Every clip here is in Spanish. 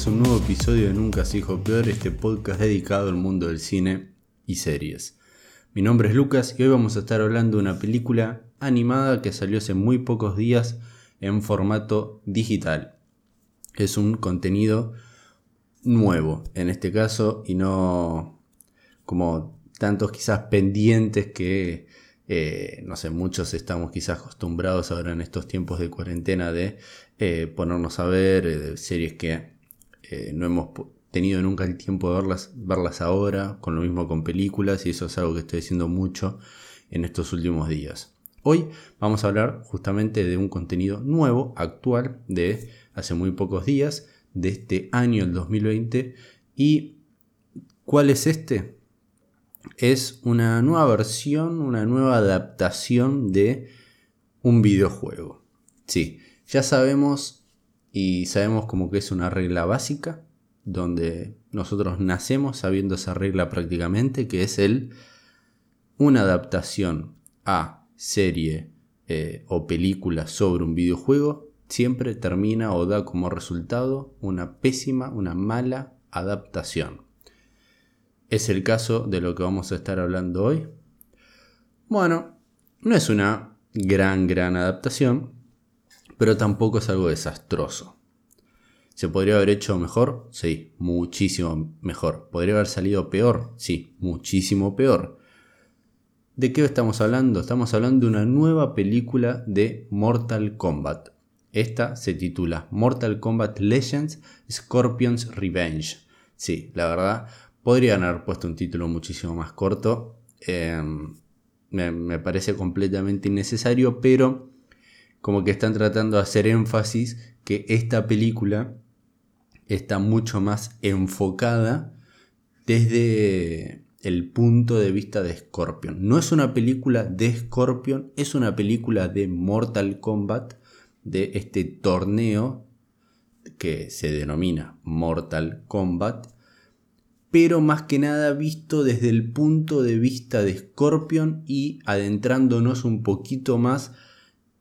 Bienvenidos un nuevo episodio de Nunca se dijo peor, este podcast dedicado al mundo del cine y series. Mi nombre es Lucas y hoy vamos a estar hablando de una película animada que salió hace muy pocos días en formato digital. Es un contenido nuevo en este caso y no como tantos quizás pendientes que eh, no sé, muchos estamos quizás acostumbrados ahora en estos tiempos de cuarentena de eh, ponernos a ver eh, series que no hemos tenido nunca el tiempo de verlas, verlas ahora, con lo mismo con películas, y eso es algo que estoy haciendo mucho en estos últimos días. Hoy vamos a hablar justamente de un contenido nuevo, actual, de hace muy pocos días, de este año, el 2020. ¿Y cuál es este? es una nueva versión, una nueva adaptación de un videojuego. Sí, ya sabemos y sabemos como que es una regla básica, donde nosotros nacemos sabiendo esa regla prácticamente, que es el una adaptación a serie eh, o película sobre un videojuego siempre termina o da como resultado una pésima, una mala adaptación. ¿Es el caso de lo que vamos a estar hablando hoy? Bueno, no es una gran, gran adaptación, pero tampoco es algo desastroso. ¿Se podría haber hecho mejor? Sí, muchísimo mejor. ¿Podría haber salido peor? Sí, muchísimo peor. ¿De qué estamos hablando? Estamos hablando de una nueva película de Mortal Kombat. Esta se titula Mortal Kombat Legends Scorpion's Revenge. Sí, la verdad, Podrían haber puesto un título muchísimo más corto. Em, me, parece completamente innecesario, pero como que están tratando de hacer énfasis que esta película está mucho más enfocada desde el punto de vista de Scorpion. No es una película de Scorpion, es una película de Mortal Kombat, de este torneo que se denomina Mortal Kombat pero más que nada visto desde el punto de vista de Scorpion y adentrándonos un poquito más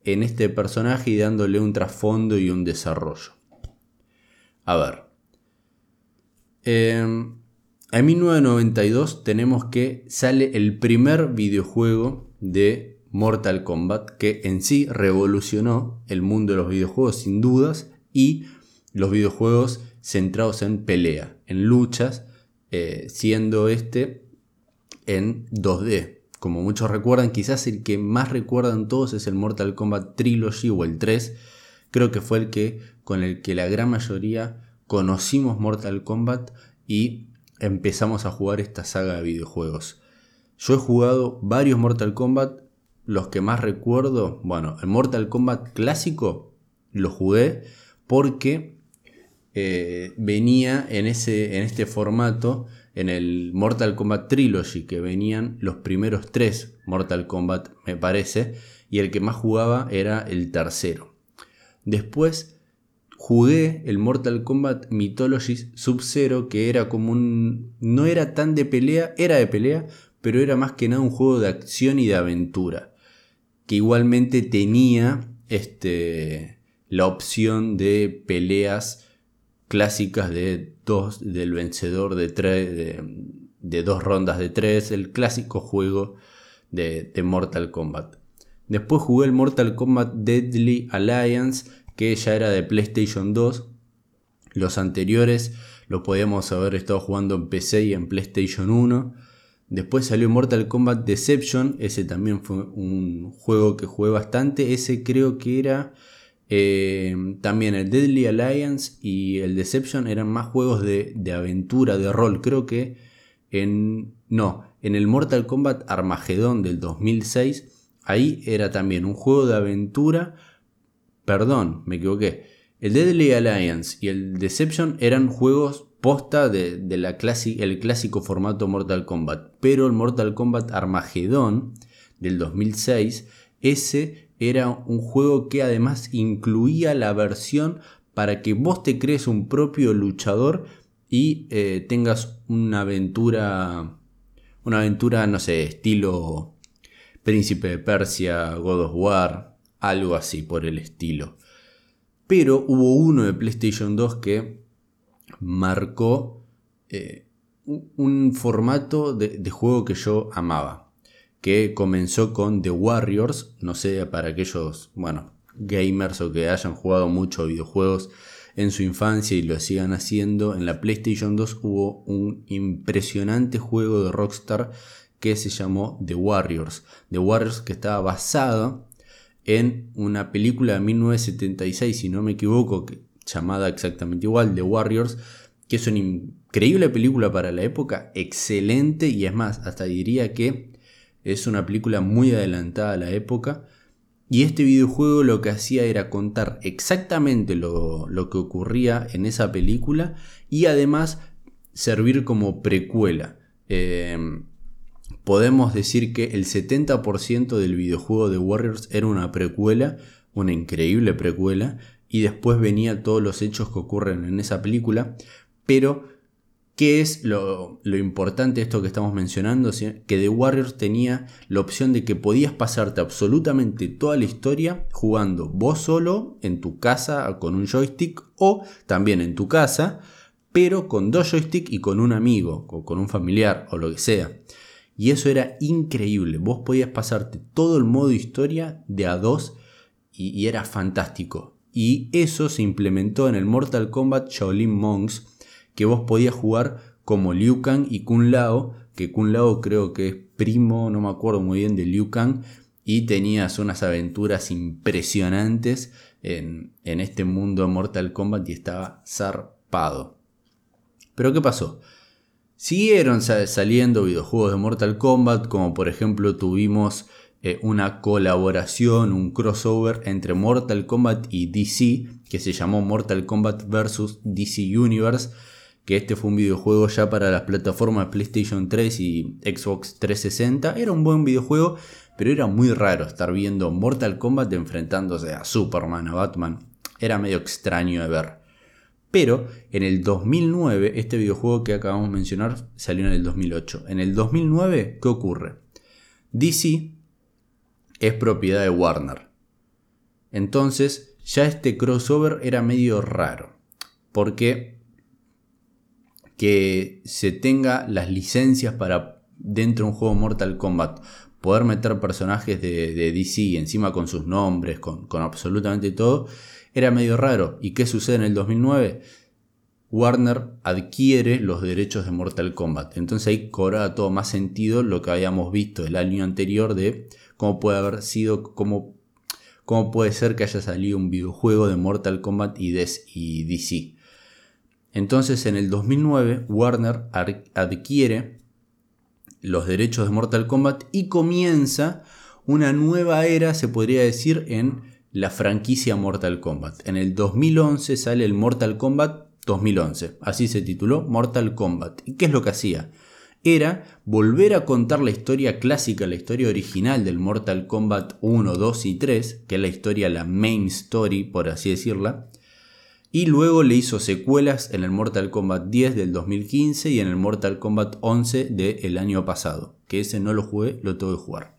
en este personaje y dándole un trasfondo y un desarrollo. A ver. Em, en 1992 tenemos que sale el primer videojuego de Mortal Kombat que en sí revolucionó el mundo de los videojuegos sin dudas y los videojuegos centrados en pelea, en luchas eh, siendo este en 2D. Como muchos recuerdan, quizás el que más recuerdan todos es el Mortal Kombat Trilogy o el 3. Creo que fue el que con el que la gran mayoría conocimos Mortal Kombat y empezamos a jugar esta saga de videojuegos. Yo he jugado varios Mortal Kombat, los que más recuerdo, bueno, el Mortal Kombat clásico lo jugué porque eh, venía en, ese, en este formato en el Mortal Kombat Trilogy, que venían los primeros tres Mortal Kombat, me parece, y el que más jugaba era el tercero. Después jugué el Mortal Kombat Mythology Sub-Zero, que era como un... no era tan de pelea, era de pelea, pero era más que nada un juego de acción y de aventura, que igualmente tenía este, la opción de peleas clásicas de dos, del vencedor de, tres, de, dos rondas de tres, el clásico juego de, Mortal Kombat. Después jugué el Mortal Kombat Deadly Alliance, que ya era de PlayStation 2. Los anteriores lo podíamos haber estado jugando en PC y en PlayStation 1. Después salió Mortal Kombat Deception, ese también fue un juego que jugué bastante. Ese creo que era eh, también el Deadly Alliance y el Deception eran más juegos de, aventura, de rol. Creo que en. No, en el Mortal Kombat Armageddon del 2006, ahí era también un juego de aventura. Perdón, me equivoqué. El Deadly Alliance y el Deception eran juegos posta de, la el clásico formato Mortal Kombat. Pero el Mortal Kombat Armageddon del 2006, ese era un juego que además incluía la versión para que vos te crees un propio luchador y eh, tengas una aventura, una aventura, no sé, estilo Príncipe de Persia, God of War, algo así por el estilo. Pero hubo uno de PlayStation 2 que marcó eh, un formato de, juego que yo amaba. Que comenzó con The Warriors. No sé, para aquellos, bueno, gamers o que hayan jugado mucho videojuegos en su infancia y lo sigan haciendo. En la PlayStation 2 hubo un impresionante juego de Rockstar que se llamó The Warriors. The Warriors que estaba basado en una película de 1976, si no me equivoco, llamada exactamente igual, The Warriors, que es una increíble película para la época, excelente y es más, hasta diría que es una película muy adelantada a la época. Y este videojuego lo que hacía era contar exactamente lo, que ocurría en esa película y además servir como precuela. Eh, podemos decir que el 70% del videojuego de Warriors era una precuela, una increíble precuela, y después venía todos los hechos que ocurren en esa película, pero ¿qué es lo, importante de esto que estamos mencionando? Que The Warriors tenía la opción de que podías pasarte absolutamente toda la historia jugando vos solo en tu casa con un joystick o también en tu casa, pero con dos joysticks y con un amigo o con un familiar o lo que sea. Y eso era increíble. Vos podías pasarte todo el modo historia de a dos y, era fantástico. Y eso se implementó en el Mortal Kombat Shaolin Monks, que vos podías jugar como Liu Kang y Kun Lao, que Kun Lao creo que es primo, no me acuerdo muy bien de Liu Kang, y tenías unas aventuras impresionantes en, en este mundo de Mortal Kombat y estaba zarpado. Pero ¿qué pasó? Siguieron saliendo videojuegos de Mortal Kombat, como por ejemplo tuvimos eh, una colaboración, un crossover entre Mortal Kombat y DC, que se llamó Mortal Kombat vs. DC Universe, que este fue un videojuego ya para las plataformas PlayStation 3 y Xbox 360. Era un buen videojuego, pero era muy raro estar viendo Mortal Kombat enfrentándose a Superman, a Batman. Era medio extraño de ver. Pero en el 2009, este videojuego que acabamos de mencionar salió en el 2008. En el 2009, ¿qué ocurre? DC es propiedad de Warner. Entonces, ya este crossover era medio raro. Porque que se tenga las licencias para dentro de un juego Mortal Kombat poder meter personajes de, DC encima con sus nombres, con, con absolutamente todo, era medio raro. ¿Y qué sucede en el 2009? Warner adquiere los derechos de Mortal Kombat. Entonces ahí cobra todo más sentido lo que habíamos visto el año anterior de cómo puede haber sido, cómo, cómo puede ser que haya salido un videojuego de Mortal Kombat y DC. Entonces en el 2009 Warner adquiere los derechos de Mortal Kombat y comienza una nueva era, se podría decir, en la franquicia Mortal Kombat. En el 2011 sale el Mortal Kombat 2011, así se tituló Mortal Kombat. ¿Y qué es lo que hacía? Era volver a contar la historia clásica, la historia original del Mortal Kombat 1, 2 y 3, que es la historia, la main story, por así decirla. Y luego le hizo secuelas en el Mortal Kombat 10 del 2015 y en el Mortal Kombat 11 del año pasado. Que ese no lo jugué, lo tengo que jugar.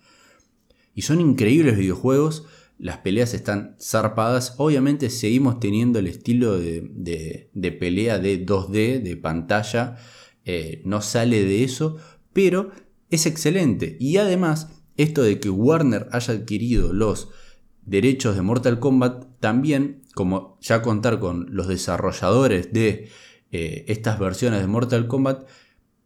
Y son increíbles videojuegos las peleas están zarpadas. Obviamente seguimos teniendo el estilo de, pelea de 2D, de pantalla. Eh, no sale de eso, pero es excelente. Y además, esto de que Warner haya adquirido los derechos de Mortal Kombat, también, como ya contar con los desarrolladores de eh, estas versiones de Mortal Kombat,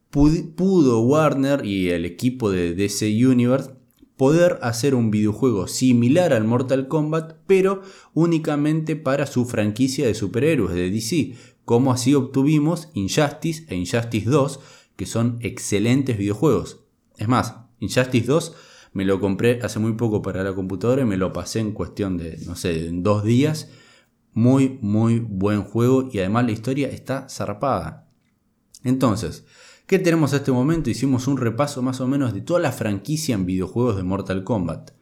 pudo Warner y el equipo de DC Universe poder hacer un videojuego similar al Mortal Kombat, pero únicamente para su franquicia de superhéroes de DC, como así obtuvimos Injustice e Injustice 2, que son excelentes videojuegos. Es más, Injustice 2 me lo compré hace muy poco para la computadora y me lo pasé en cuestión de, no sé, en dos días. Muy, muy buen juego y además la historia está zarpada. Entonces, ¿Qué tenemos a este momento? Hicimos un repaso más o menos de toda la franquicia en videojuegos de Mortal Kombat.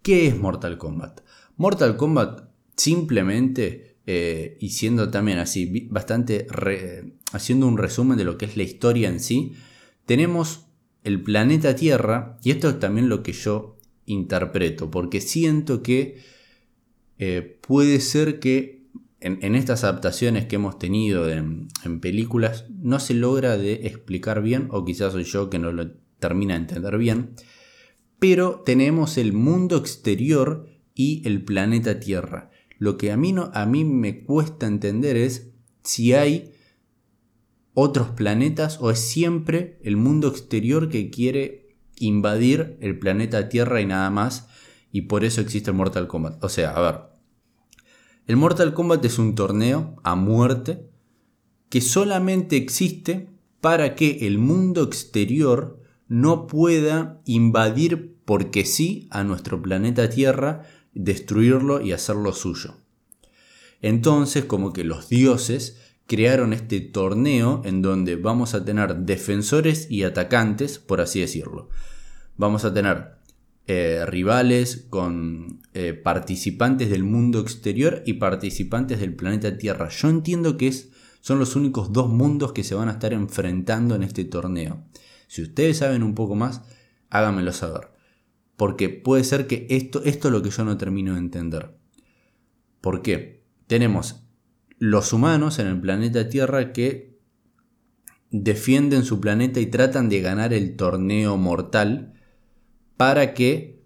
¿Qué es Mortal Kombat? Mortal Kombat simplemente, eh, y siendo también así, bastante haciendo un resumen de lo que es la historia en sí, tenemos el planeta Tierra, y esto es también lo que yo interpreto, porque siento que eh, puede ser que en, estas adaptaciones que hemos tenido en, películas no se logra de explicar bien, o quizás soy yo que no lo termina de entender bien, pero tenemos el mundo exterior y el planeta Tierra. Lo que a mí, no, a mí me cuesta entender es si hay otros planetas o es siempre el mundo exterior que quiere invadir el planeta Tierra y nada más, y por eso existe el Mortal Kombat. O sea, a ver, el Mortal Kombat es un torneo a muerte que solamente existe para que el mundo exterior no pueda invadir porque sí a nuestro planeta Tierra, destruirlo y hacerlo suyo. Entonces como que los dioses crearon este torneo en donde vamos a tener defensores y atacantes, por así decirlo. Vamos a tener eh, rivales, con eh, participantes del mundo exterior y participantes del planeta Tierra. Yo entiendo que es, son los únicos dos mundos que se van a estar enfrentando en este torneo. Si ustedes saben un poco más, háganmelo saber. Porque puede ser que esto, esto es lo que yo no termino de entender. ¿Por qué? Tenemos los humanos en el planeta Tierra que defienden su planeta y tratan de ganar el torneo mortal para que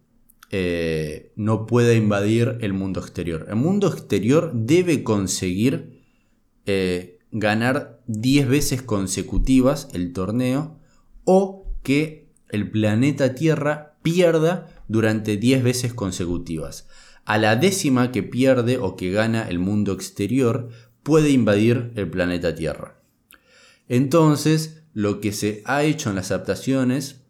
eh, no pueda invadir el mundo exterior. El mundo exterior debe conseguir eh, ganar 10 veces consecutivas el torneo o que el planeta Tierra pierda durante 10 veces consecutivas. A la décima que pierde o que gana el mundo exterior puede invadir el planeta Tierra. Entonces, lo que se ha hecho en las adaptaciones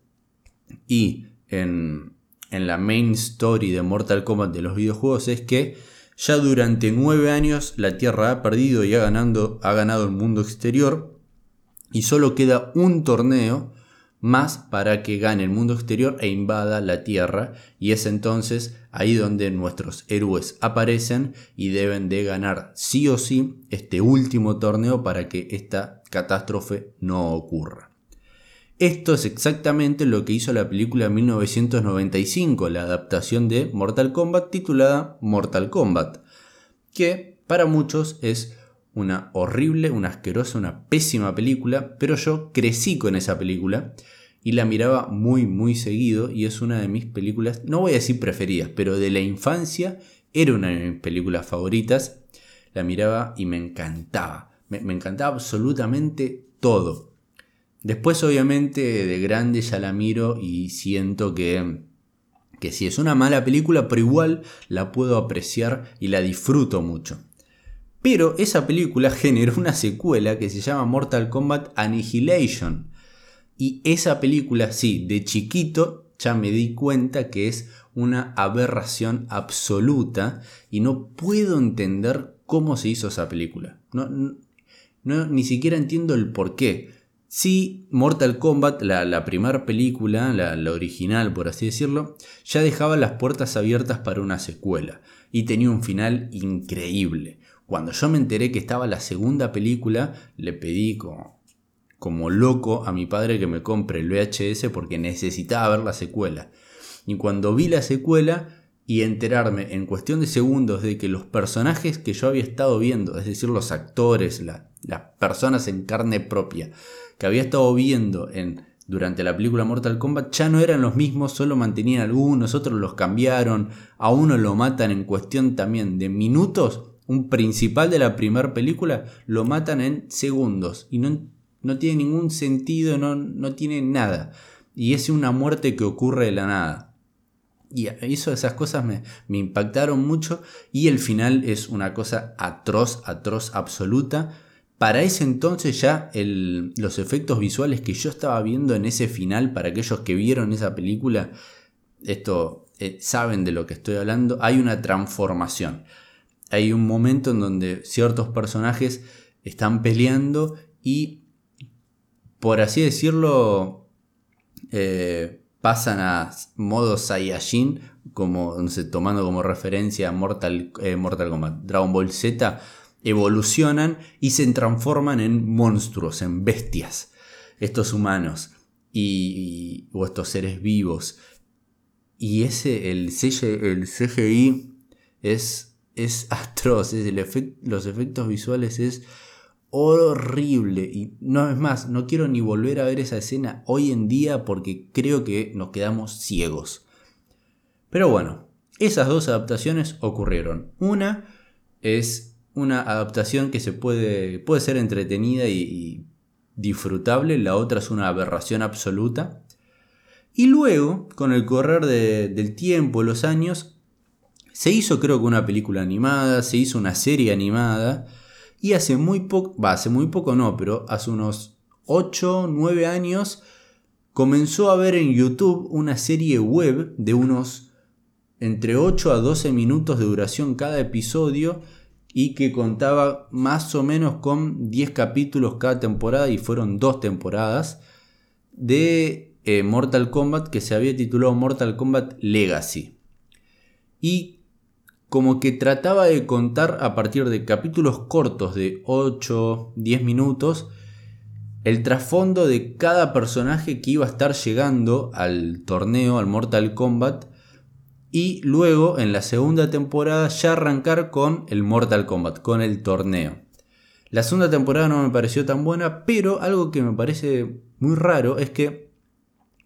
y en, la main story de Mortal Kombat de los videojuegos es que ya durante nueve años la Tierra ha perdido y ha, ha ganado el mundo exterior y solo queda un torneo más para que gane el mundo exterior e invada la Tierra y es entonces ahí donde nuestros héroes aparecen y deben de ganar sí o sí este último torneo para que esta catástrofe no ocurra. Esto es exactamente lo que hizo la película 1995, la adaptación de Mortal Kombat titulada Mortal Kombat, que para muchos es una horrible, una asquerosa, una pésima película, pero yo crecí con esa película y la miraba muy muy seguido y es una de mis películas, no voy a decir preferidas, pero de la infancia era una de mis películas favoritas, la miraba y me encantaba, me, me encantaba absolutamente todo. Después obviamente de grande ya la miro y siento que, que sí es una mala película, pero igual la puedo apreciar y la disfruto mucho. Pero esa película generó una secuela que se llama Mortal Kombat Annihilation. Y esa película, sí, de chiquito ya me di cuenta que es una aberración absoluta y no puedo entender cómo se hizo esa película. No, no, ni siquiera entiendo el por qué. Sí, Mortal Kombat, la, primera película, la, original por así decirlo, ya dejaba las puertas abiertas para una secuela y tenía un final increíble. Cuando yo me enteré que estaba la segunda película, le pedí como, como loco a mi padre que me compre el VHS porque necesitaba ver la secuela. Y cuando vi la secuela y enterarme en cuestión de segundos de que los personajes que yo había estado viendo, es decir, los actores, las personas en carne propia, que había estado viendo en, durante la película Mortal Kombat ya no eran los mismos, solo mantenían algunos, otros los cambiaron, a uno lo matan en cuestión también de minutos, un principal de la primera película lo matan en segundos y no, no tiene ningún sentido, no, no tiene nada. Y es una muerte que ocurre de la nada. Y eso, esas cosas me, me, impactaron mucho y el final es una cosa atroz, atroz, absoluta. Para ese entonces ya los efectos visuales que yo estaba viendo en ese final, para aquellos que vieron esa película, esto eh, saben de lo que estoy hablando, hay una transformación. Hay un momento en donde ciertos personajes están peleando y, por así decirlo, eh, pasan a modo Saiyajin, como, tomando como referencia Mortal, eh, Mortal Kombat, Dragon Ball Z evolucionan y se transforman en monstruos, en bestias, estos humanos y, o estos seres vivos. Y ese, el, el CGI es es atroz, es el los efectos visuales es horrible. Y no es más, no quiero ni volver a ver esa escena hoy en día porque creo que nos quedamos ciegos. Pero bueno, esas dos adaptaciones ocurrieron. Una es una adaptación que se puede, puede ser entretenida y, disfrutable, la otra es una aberración absoluta. Y luego, con el correr del tiempo, los años, se hizo creo que una película animada, se hizo una serie animada, y hace muy poco, va, hace muy poco no, pero hace unos 8, 9 años comenzó a ver en YouTube una serie web de unos entre 8 a 12 minutos de duración cada episodio y que contaba más o menos con 10 capítulos cada temporada y fueron dos temporadas de eh, Mortal Kombat que se había titulado Mortal Kombat Legacy. Y como que trataba de contar a partir de capítulos cortos de 8, 10 minutos el trasfondo de cada personaje que iba a estar llegando al torneo, al Mortal Kombat, y luego en la segunda temporada ya arrancar con el Mortal Kombat, con el torneo. La segunda temporada no me pareció tan buena, pero algo que me parece muy raro es que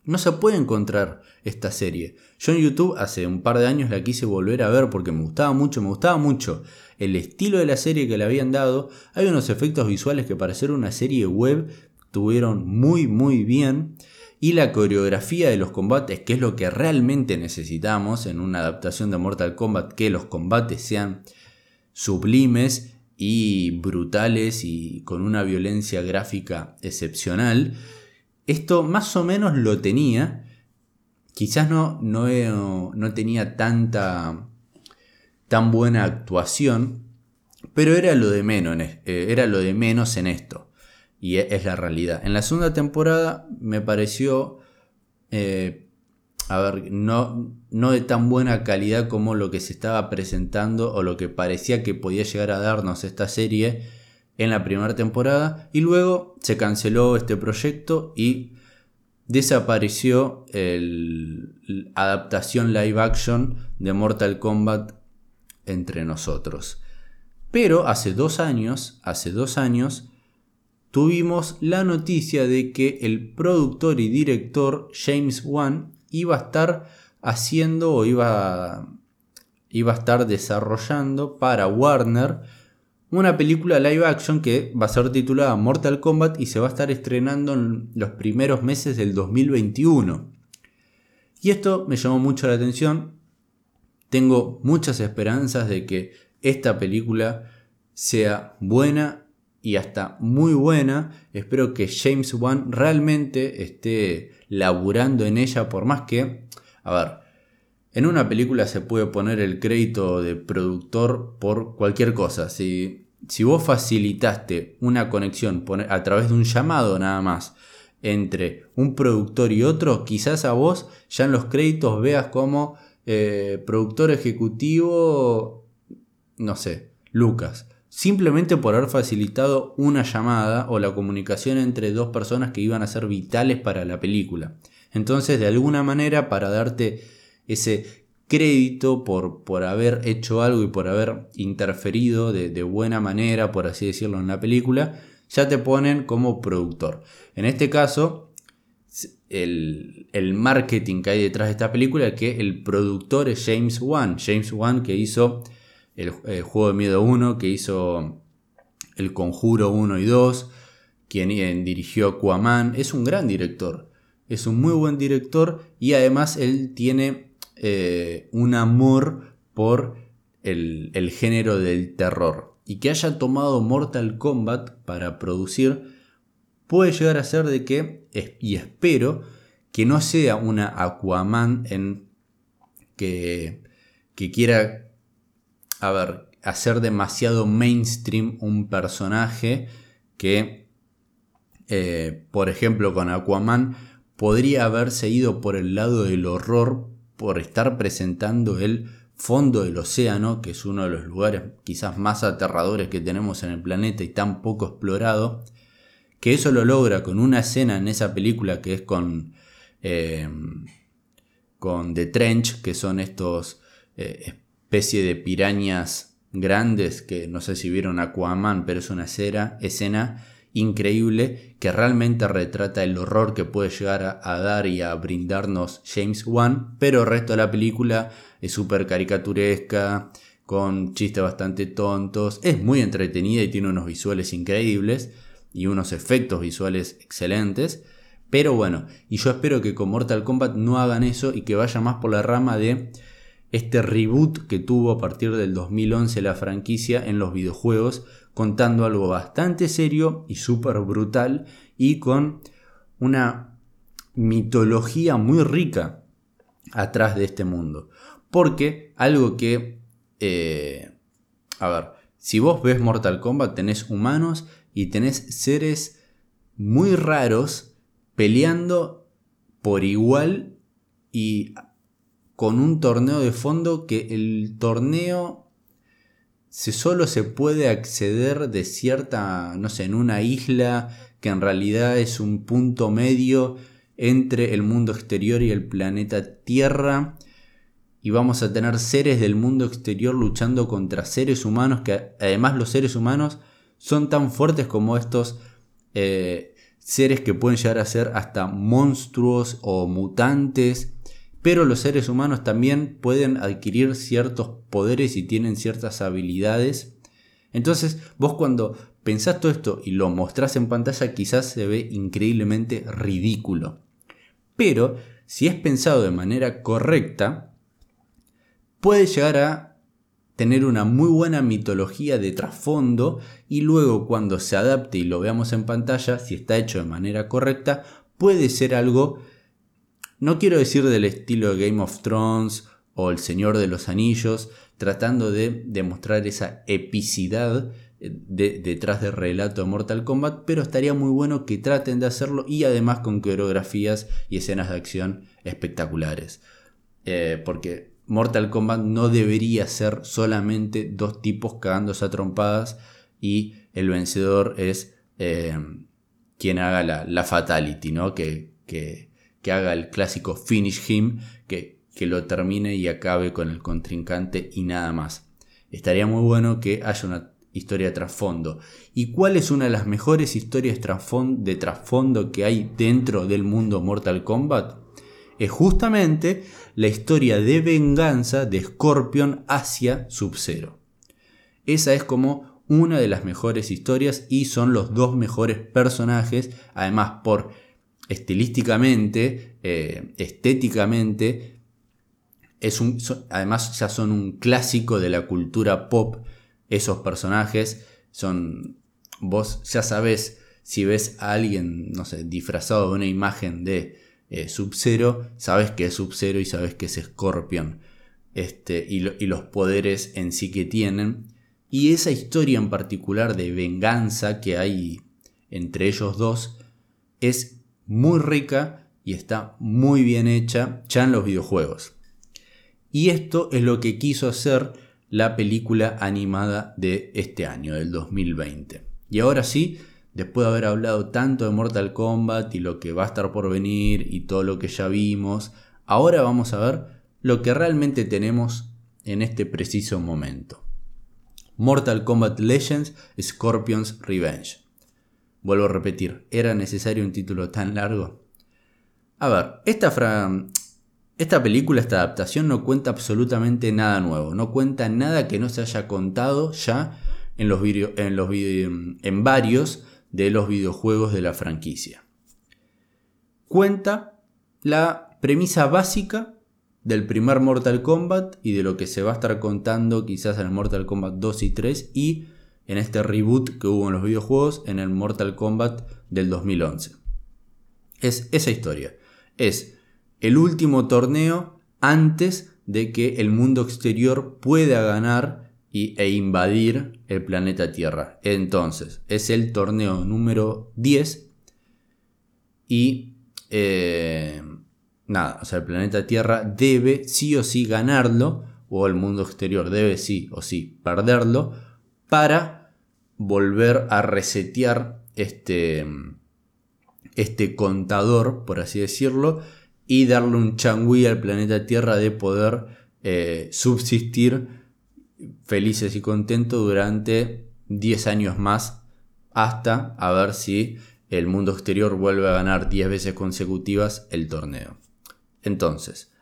no se puede encontrar esta serie. Yo en YouTube hace un par de años la quise volver a ver porque me gustaba mucho, me gustaba mucho el estilo de la serie que le habían dado. Hay unos efectos visuales que para ser una serie web tuvieron muy muy bien. Y la coreografía de los combates, que es lo que realmente necesitamos en una adaptación de Mortal Kombat, que los combates sean sublimes y brutales y con una violencia gráfica excepcional. Esto más o menos lo tenía. Quizás no, no, no tenía tanta tan buena actuación, pero era lo de menos, eh, era lo de menos en esto. Y e, es la realidad. En la segunda temporada me pareció, eh, a ver, no, no de tan buena calidad como lo que se estaba presentando o lo que parecía que podía llegar a darnos esta serie en la primera temporada y luego se canceló este proyecto y desapareció la adaptación live action de Mortal Kombat entre nosotros. Pero hace dos años, hace dos años, tuvimos la noticia de que el productor y director James Wan iba a estar haciendo o iba, iba a estar desarrollando para Warner una película live action que va a ser titulada Mortal Kombat y se va a estar estrenando en los primeros meses del 2021. Y esto me llamó mucho la atención. Tengo muchas esperanzas de que esta película sea buena y hasta muy buena. Espero que James Wan realmente esté laburando en ella por más que, a ver, en una película se puede poner el crédito de productor por cualquier cosa. Si si vos facilitaste una conexión a través de un llamado nada más entre un productor y otro, quizás a vos ya en los créditos veas como eh, productor ejecutivo, no sé, Lucas. Simplemente por haber facilitado una llamada o la comunicación entre dos personas que iban a ser vitales para la película. Entonces, de alguna manera, para darte ese crédito por, por haber hecho algo y por haber interferido de, buena manera, por así decirlo, en la película, ya te ponen como productor. En este caso, el, marketing que hay detrás de esta película que el productor es James Wan. James Wan que hizo el, Juego de Miedo 1, que hizo El Conjuro 1 y 2, quien, dirigió Aquaman. Es un gran director. Es un muy buen director y además él tiene eh, un amor por el, género del terror. Y que haya tomado Mortal Kombat para producir puede llegar a ser de que, y espero, que no sea una Aquaman en que, que quiera, a ver, hacer demasiado mainstream un personaje que, eh, por ejemplo, con Aquaman podría haberse ido por el lado del horror por estar presentando el fondo del océano, que es uno de los lugares quizás más aterradores que tenemos en el planeta y tan poco explorado, que eso lo logra con una escena en esa película que es con, eh, con The Trench, que son estos eh, especie de pirañas grandes, que no sé si vieron Aquaman, pero es una escena, escena increíble que realmente retrata el horror que puede llegar a, dar y a brindarnos James Wan, pero el resto de la película es súper caricaturesca, con chistes bastante tontos, es muy entretenida y tiene unos visuales increíbles y unos efectos visuales excelentes. Pero bueno, y yo espero que con Mortal Kombat no hagan eso y que vaya más por la rama de este reboot que tuvo a partir del 2011 la franquicia en los videojuegos, contando algo bastante serio y súper brutal y con una mitología muy rica atrás de este mundo. Porque algo que, eh, a ver, si vos ves Mortal Kombat tenés humanos y tenés seres muy raros peleando por igual y con un torneo de fondo que el torneo se solo se puede acceder de cierta, no sé, en una isla que en realidad es un punto medio entre el mundo exterior y el planeta Tierra. Y vamos a tener seres del mundo exterior luchando contra seres humanos que además los seres humanos son tan fuertes como estos eh, seres que pueden llegar a ser hasta monstruos o mutantes pero los seres humanos también pueden adquirir ciertos poderes y tienen ciertas habilidades. Entonces, vos cuando pensás todo esto y lo mostrás en pantalla, quizás se ve increíblemente ridículo. Pero, si es pensado de manera correcta, puede llegar a tener una muy buena mitología de trasfondo y luego cuando se adapte y lo veamos en pantalla, si está hecho de manera correcta, puede ser algo no quiero decir del estilo de Game of Thrones o El Señor de los Anillos, tratando de demostrar esa epicidad eh, detrás del relato de Mortal Kombat, pero estaría muy bueno que traten de hacerlo y además con coreografías y escenas de acción espectaculares. Eh, porque Mortal Kombat no debería ser solamente dos tipos cagándose a trompadas y el vencedor es eh, quien haga la, fatality, ¿no? Que, que, que haga el clásico finish him, que, que lo termine y acabe con el contrincante y nada más. Estaría muy bueno que haya una historia de trasfondo. ¿Y cuál es una de las mejores historias de trasfondo que hay dentro del mundo Mortal Kombat? Es justamente la historia de venganza de Scorpion hacia Sub-Zero. Esa es como una de las mejores historias y son los dos mejores personajes, además por estilísticamente, eh, estéticamente, es un, además ya son un clásico de la cultura pop. Esos personajes son, vos ya sabes, si ves a alguien, no sé, disfrazado de una imagen de eh, Sub-Zero, sabes que es Sub-Zero y sabes que es Scorpion. Este, y, y los poderes en sí que tienen. Y esa historia en particular de venganza que hay entre ellos dos es muy rica y está muy bien hecha ya en los videojuegos. Y esto es lo que quiso hacer la película animada de este año, del 2020. Y ahora sí, después de haber hablado tanto de Mortal Kombat y lo que va a estar por venir y todo lo que ya vimos, ahora vamos a ver lo que realmente tenemos en este preciso momento. Mortal Kombat Legends Scorpion's Revenge. Vuelvo a repetir, ¿era necesario un título tan largo? A ver, esta, esta película, esta adaptación no cuenta absolutamente nada nuevo, no cuenta nada que no se haya contado ya en, los en, los en varios de los videojuegos de la franquicia. Cuenta la premisa básica del primer Mortal Kombat y de lo que se va a estar contando quizás en el Mortal Kombat 2 y 3 y en este reboot que hubo en los videojuegos en el Mortal Kombat del 2011. Es esa historia. Es el último torneo antes de que el mundo exterior pueda ganar y, e invadir el planeta Tierra. Entonces, es el torneo número 10 y eh, nada, o sea, el planeta Tierra debe sí o sí ganarlo o el mundo exterior debe sí o sí perderlo para volver a resetear este, este contador, por así decirlo, y darle un changui al planeta Tierra de poder eh, subsistir felices y contentos durante 10 años más hasta a ver si el mundo exterior vuelve a ganar 10 veces consecutivas el torneo. Entonces,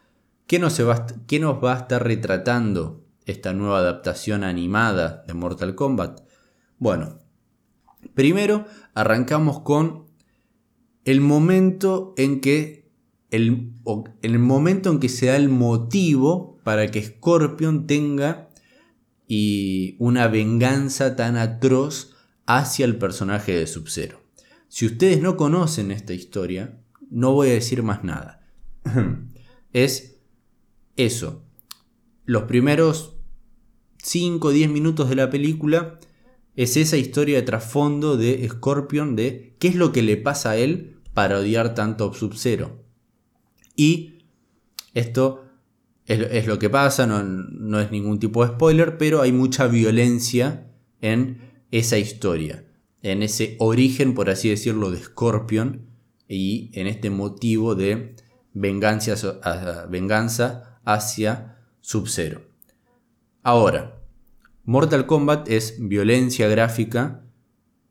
¿qué nos, va, ¿qué nos va a estar retratando esta nueva adaptación animada de Mortal Kombat? Bueno, primero arrancamos con el momento en que el, el momento en que se da el motivo para que Scorpion tenga y una venganza tan atroz hacia el personaje de Sub-Zero. Si ustedes no conocen esta historia, no voy a decir más nada. es eso. Los primeros 5 o 10 minutos de la película es esa historia de trasfondo de Scorpion de qué es lo que le pasa a él para odiar tanto a Sub-Zero. Y esto es, lo que pasa, no, no es ningún tipo de spoiler, pero hay mucha violencia en esa historia, en ese origen, por así decirlo, de Scorpion y en este motivo de venganza, venganza hacia Sub-Zero. Ahora, Mortal Kombat es violencia gráfica,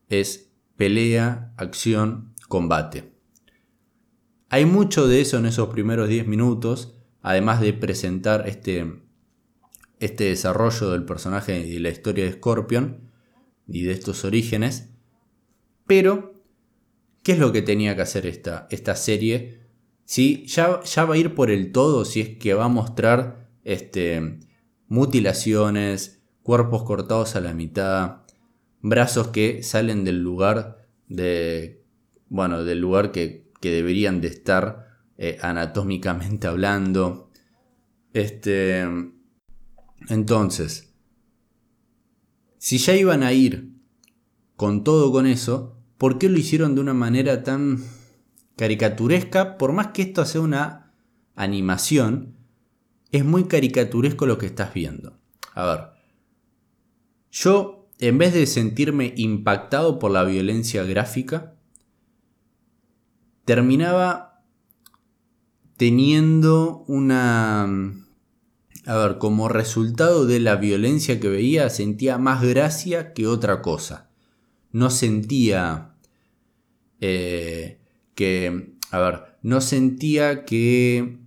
es pelea, acción, combate. Hay mucho de eso en esos primeros 10 minutos, además de presentar este, este desarrollo del personaje y la historia de Scorpion y de estos orígenes. Pero, ¿qué es lo que tenía que hacer esta, esta serie? Si ya, ya, va a ir por el todo, si es que va a mostrar este, mutilaciones, cuerpos cortados a la mitad, brazos que salen del lugar de, bueno, del lugar que, que deberían de estar eh, anatómicamente hablando. Este, entonces, si ya iban a ir con todo con eso, ¿por qué lo hicieron de una manera tan caricaturesca? Por más que esto sea una animación, es muy caricaturesco lo que estás viendo. A ver, yo, en vez de sentirme impactado por la violencia gráfica, terminaba teniendo una... A ver, como resultado de la violencia que veía, sentía más gracia que otra cosa. No sentía eh, que... A ver, no sentía que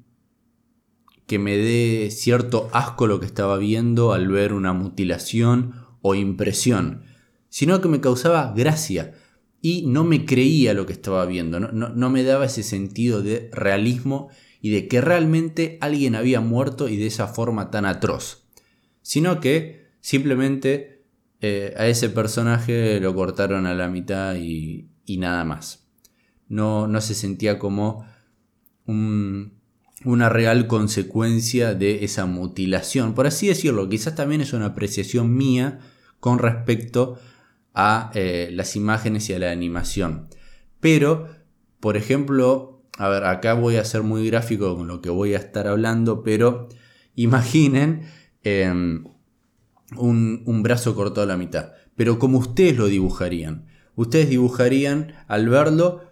que me dé cierto asco lo que estaba viendo al ver una mutilación o impresión, sino que me causaba gracia y no me creía lo que estaba viendo, no, no me daba ese sentido de realismo y de que realmente alguien había muerto y de esa forma tan atroz, sino que simplemente eh, a ese personaje lo cortaron a la mitad y, nada más. No, no, se sentía como una real consecuencia de esa mutilación, por así decirlo, quizás también es una apreciación mía con respecto a eh, las imágenes y a la animación. Pero, por ejemplo, a ver, acá voy a ser muy gráfico con lo que voy a estar hablando, pero imaginen em, un, brazo cortado a la mitad. Pero como ustedes lo dibujarían. Ustedes dibujarían al verlo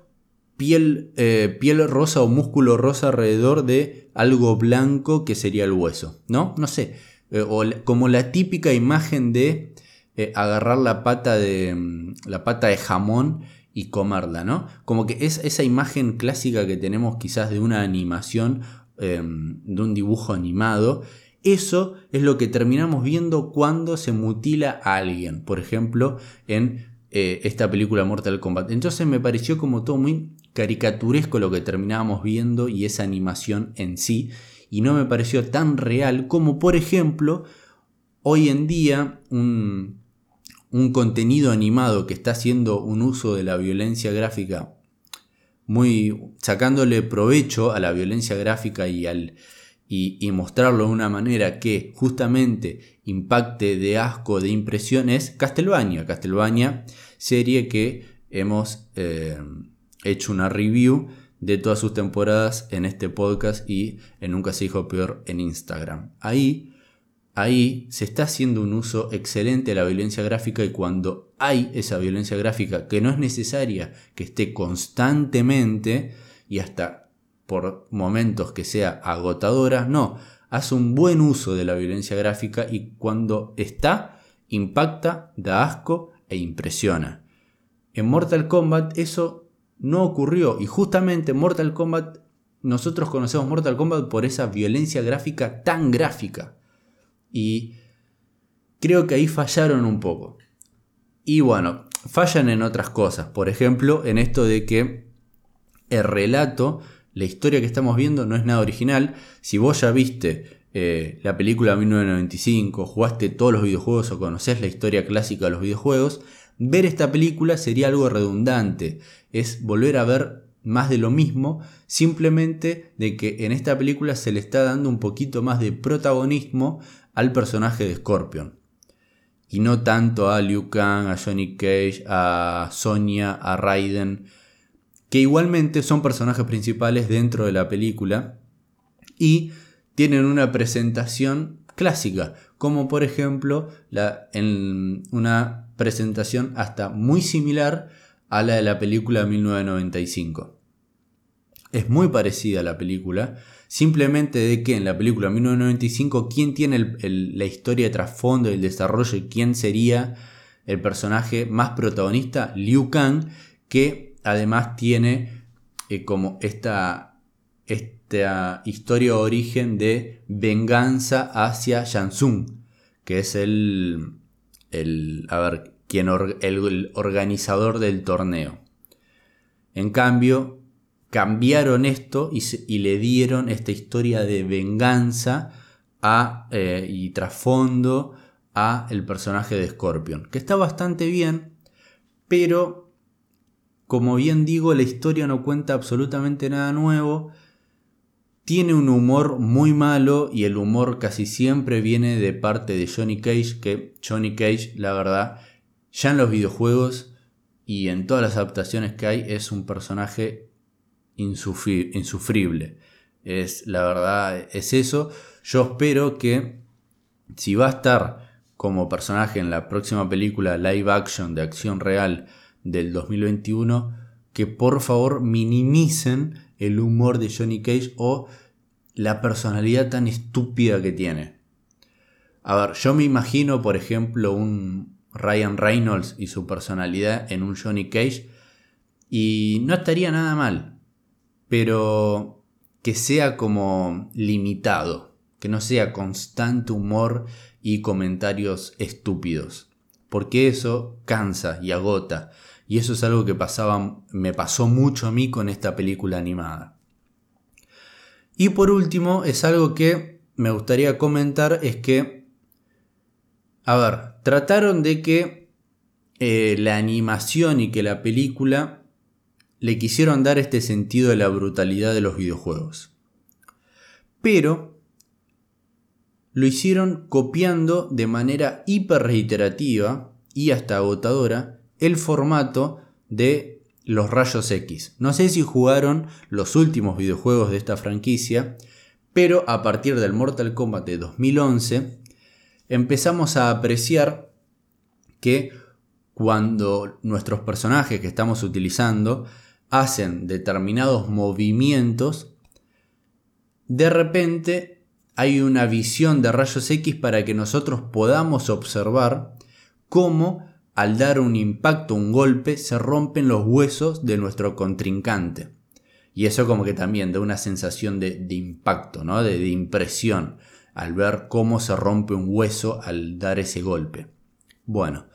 piel, eh, piel rosa o músculo rosa alrededor de algo blanco que sería el hueso. ¿No? No sé. Eh, como la típica imagen de eh, agarrar la pata de, mm, la pata de jamón y comerla, ¿no? Como que es esa imagen clásica que tenemos quizás de una animación, em, de un dibujo animado, eso es lo que terminamos viendo cuando se mutila a alguien, por ejemplo, en eh, esta película Mortal Kombat. Entonces me pareció como todo muy caricaturesco lo que terminábamos viendo y esa animación en sí, y no me pareció tan real como, por ejemplo, hoy en día un, un contenido animado que está haciendo un uso de la violencia gráfica muy sacándole provecho a la violencia gráfica y al y, mostrarlo de una manera que justamente impacte de asco, de impresión, es Castlevania. Castlevania, serie que hemos eh, hecho una review de todas sus temporadas en este podcast y en Nunca se dijo peor en Instagram. Ahí ahí se está haciendo un uso excelente de la violencia gráfica y cuando hay esa violencia gráfica que no es necesaria que esté constantemente y hasta por momentos que sea agotadora, no, hace un buen uso de la violencia gráfica y cuando está, impacta, da asco e impresiona. En Mortal Kombat eso no ocurrió y justamente en Mortal Kombat nosotros conocemos Mortal Kombat por esa violencia gráfica tan gráfica. Y creo que ahí fallaron un poco. Y bueno, fallan en otras cosas. Por ejemplo, en esto de que el relato, la historia que estamos viendo no es nada original. Si vos ya viste eh, la película 1995, jugaste todos los videojuegos o conoces la historia clásica de los videojuegos, ver esta película sería algo redundante. Es volver a ver más de lo mismo, simplemente de que en esta película se le está dando un poquito más de protagonismo al personaje de Scorpion. Y no tanto a Liu Kang, a Johnny Cage, a Sonya, a Raiden, que igualmente son personajes principales dentro de la película y tienen una presentación clásica, como por ejemplo la, en una presentación hasta muy similar a la de la película 1995. Es muy parecida a la película, simplemente de que en la película 1995, ¿quién tiene la historia de trasfondo y el desarrollo y quién sería el personaje más protagonista? Liu Kang, que además tiene eh, como esta, esta historia de origen de venganza hacia Shansung, que es el, el, a ver, el organizador del torneo. En cambio, cambiaron esto y, le dieron esta historia de venganza a, eh, y trasfondo a el personaje de Scorpion, que está bastante bien, pero como bien digo, la historia no cuenta absolutamente nada nuevo. Tiene un humor muy malo y el humor casi siempre viene de parte de Johnny Cage, que Johnny Cage, la verdad, ya en los videojuegos y en todas las adaptaciones que hay es un personaje insufrible. Es la verdad, es eso. Yo espero que si va a estar como personaje en la próxima película live action de acción real del 2021, que por favor minimicen el humor de Johnny Cage o la personalidad tan estúpida que tiene. A ver, yo me imagino, por ejemplo, un, Ryan Reynolds y su personalidad en un Johnny Cage. Y no estaría nada mal. Pero que sea como limitado. Que no sea constante humor y comentarios estúpidos. Porque eso cansa y agota. Y eso es algo que pasaba, me pasó mucho a mí con esta película animada. Y por último, es algo que me gustaría comentar, es que, a ver, trataron de que eh, la animación y que la película le quisieron dar este sentido de la brutalidad de los videojuegos. Pero lo hicieron copiando de manera hiper reiterativa y hasta agotadora el formato de los rayos X. No sé si jugaron los últimos videojuegos de esta franquicia, pero a partir del Mortal Kombat de 2011 empezamos a apreciar que cuando nuestros personajes que estamos utilizando hacen determinados movimientos, de repente hay una visión de rayos X para que nosotros podamos observar cómo al dar un impacto, un golpe, se rompen los huesos de nuestro contrincante. Y eso como que también da una sensación de, impacto, ¿no? de impresión al ver cómo se rompe un hueso al dar ese golpe. Bueno,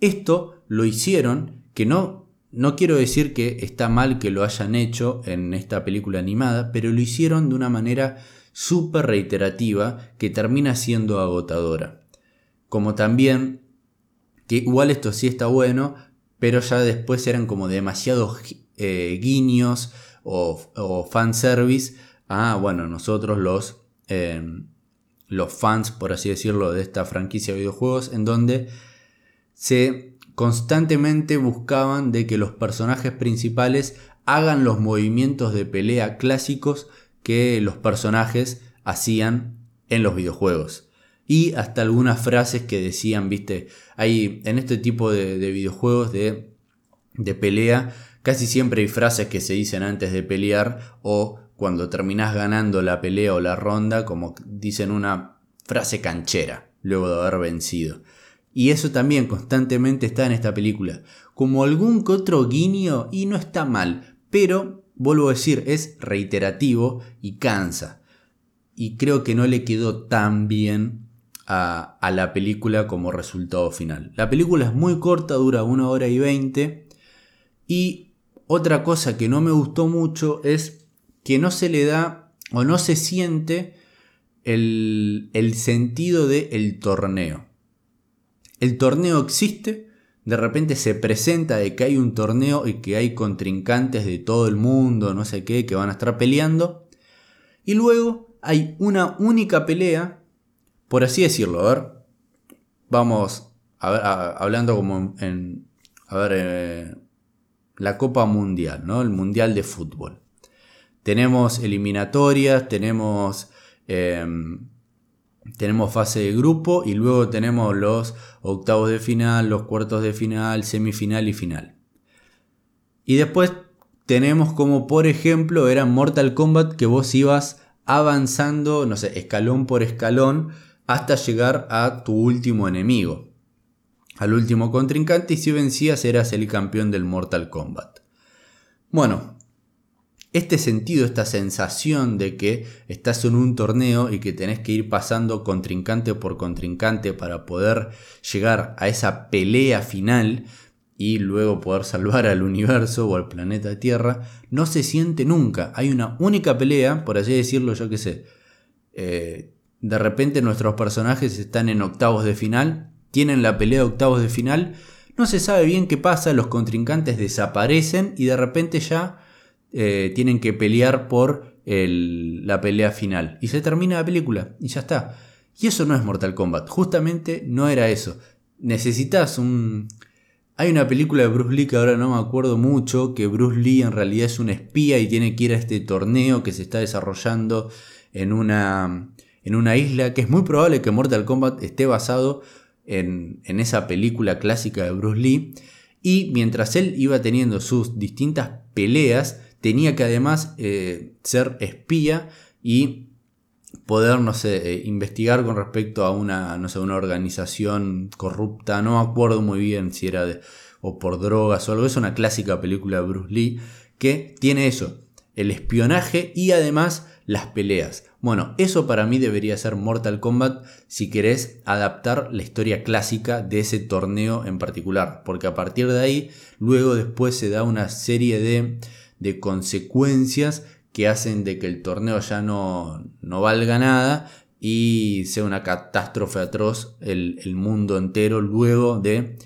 esto lo hicieron, que no, no quiero decir que está mal que lo hayan hecho en esta película animada, pero lo hicieron de una manera súper reiterativa que termina siendo agotadora. Como también, que igual esto sí está bueno, pero ya después eran como demasiados eh, guiños o, o fanservice a, bueno, nosotros los... Eh, los fans, por así decirlo, de esta franquicia de videojuegos, en donde se constantemente buscaban de que los personajes principales hagan los movimientos de pelea clásicos que los personajes hacían en los videojuegos. Y hasta algunas frases que decían, viste, hay en este tipo de, videojuegos de, de pelea, casi siempre hay frases que se dicen antes de pelear o cuando terminás ganando la pelea o la ronda, como dicen una frase canchera, luego de haber vencido. Y eso también constantemente está en esta película. Como algún que otro guiño, y no está mal, pero, vuelvo a decir, es reiterativo y cansa. Y creo que no le quedó tan bien a, la película como resultado final. La película es muy corta, dura una hora y veinte. Y otra cosa que no me gustó mucho es que no se le da o no se siente el, el sentido del el torneo. El torneo existe, de repente se presenta de que hay un torneo y que hay contrincantes de todo el mundo, no sé qué, que van a estar peleando. Y luego hay una única pelea, por así decirlo, a ver, vamos hablando como en, eh, la Copa Mundial, ¿no? El Mundial de Fútbol. Tenemos eliminatorias, tenemos em, tenemos fase de grupo y luego tenemos los octavos de final, los cuartos de final, semifinal y final. Y después tenemos como por ejemplo era Mortal Kombat que vos ibas avanzando, no sé, escalón por escalón hasta llegar a tu último enemigo, al último contrincante y si vencías eras el campeón del Mortal Kombat. Bueno, este sentido, esta sensación de que estás en un torneo y que tenés que ir pasando contrincante por contrincante para poder llegar a esa pelea final y luego poder salvar al universo o al planeta Tierra, no se siente nunca. Hay una única pelea, por así decirlo, yo que sé. Eh, de repente nuestros personajes están en octavos de final, tienen la pelea de octavos de final, no se sabe bien qué pasa, los contrincantes desaparecen y de repente ya eh, tienen que pelear por la pelea final. Y se termina la película y ya está. Y eso no es Mortal Kombat. Justamente no era eso. Necesitas un... Hay una película de Bruce Lee que ahora no me acuerdo mucho, que Bruce Lee en realidad es un espía y tiene que ir a este torneo que se está desarrollando en una, en una isla, que es muy probable que Mortal Kombat esté basado en, esa película clásica de Bruce Lee. Y mientras él iba teniendo sus distintas peleas, tenía que además eh, ser espía y poder, no sé, eh, investigar con respecto a una, no sé, una organización corrupta, no me acuerdo muy bien si era de, o por drogas o algo, es una clásica película de Bruce Lee que tiene eso, el espionaje y además las peleas. Bueno, eso para mí debería ser Mortal Kombat si querés adaptar la historia clásica de ese torneo en particular, porque a partir de ahí luego después se da una serie de de consecuencias que hacen de que el torneo ya no, no valga nada y sea una catástrofe atroz el, el mundo entero luego de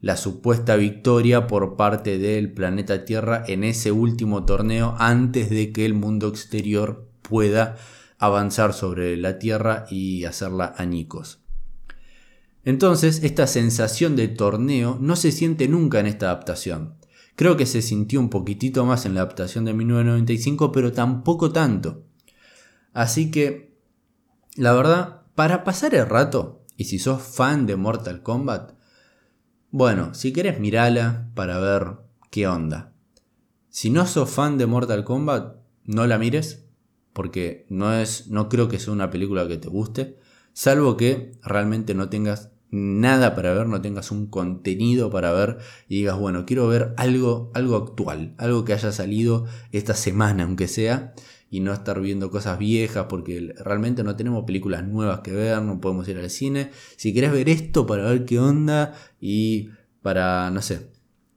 la supuesta victoria por parte del planeta Tierra en ese último torneo antes de que el mundo exterior pueda avanzar sobre la Tierra y hacerla añicos. Entonces, esta sensación de torneo no se siente nunca en esta adaptación. Creo que se sintió un poquitito más en la adaptación de 1995, pero tampoco tanto. Así que, la verdad, para pasar el rato, y si sos fan de Mortal Kombat, bueno, si querés mirala para ver qué onda. Si no sos fan de Mortal Kombat, no la mires, porque no es, no creo que sea una película que te guste, salvo que realmente no tengas nada para ver, no tengas un contenido para ver y digas, bueno, quiero ver algo, algo actual, algo que haya salido esta semana, aunque sea, y no estar viendo cosas viejas, porque realmente no tenemos películas nuevas que ver, no podemos ir al cine. Si querés ver esto para ver qué onda y para, no sé,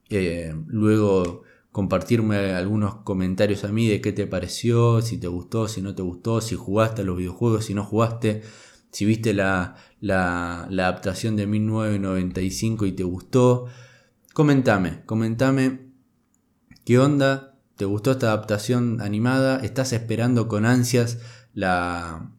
eh, luego compartirme algunos comentarios a mí de qué te pareció, si te gustó, si no te gustó, si jugaste a los videojuegos, si no jugaste si viste la, adaptación de 1995 y te gustó, comentame, comentame qué onda, te gustó esta adaptación animada, estás esperando con ansias la,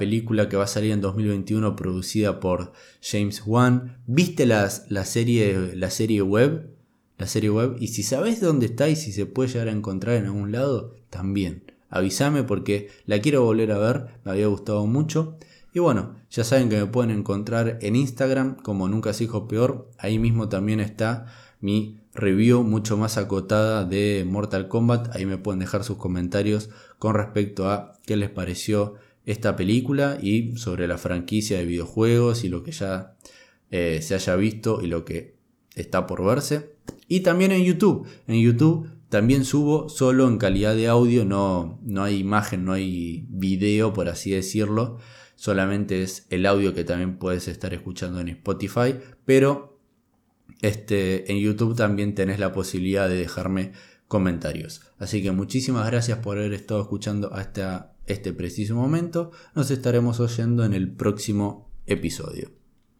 película que va a salir en 2021 producida por James Wan, viste la, serie, la serie web, la serie web, y si sabes dónde está y si se puede llegar a encontrar en algún lado, también. Avísame porque la quiero volver a ver, me había gustado mucho. Y bueno, ya saben que me pueden encontrar en Instagram como Nunca se dijo peor. Ahí mismo también está mi review mucho más acotada de Mortal Kombat. Ahí me pueden dejar sus comentarios con respecto a qué les pareció esta película y sobre la franquicia de videojuegos y lo que ya eh, se haya visto y lo que está por verse. Y también en YouTube. En YouTube también subo solo en calidad de audio, no, no hay imagen, no hay video, por así decirlo. Solamente es el audio que también puedes estar escuchando en Spotify. Pero este, en YouTube también tenés la posibilidad de dejarme comentarios. Así que muchísimas gracias por haber estado escuchando hasta este preciso momento. Nos estaremos oyendo en el próximo episodio.